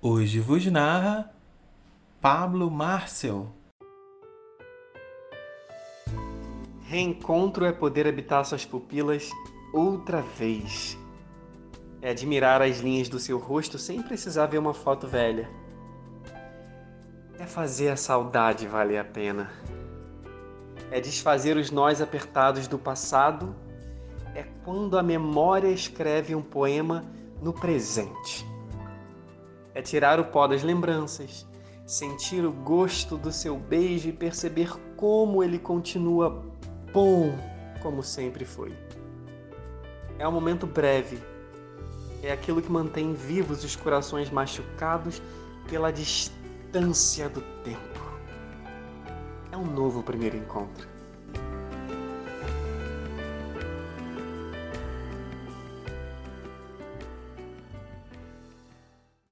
Hoje vos narra Pablo Marcel. Reencontro é poder habitar suas pupilas outra vez. É admirar as linhas do seu rosto sem precisar ver uma foto velha. É fazer a saudade valer a pena. É desfazer os nós apertados do passado. É quando a memória escreve um poema no presente é tirar o pó das lembranças, sentir o gosto do seu beijo e perceber como ele continua bom como sempre foi. É um momento breve, é aquilo que mantém vivos os corações machucados pela distância do tempo. É um novo primeiro encontro.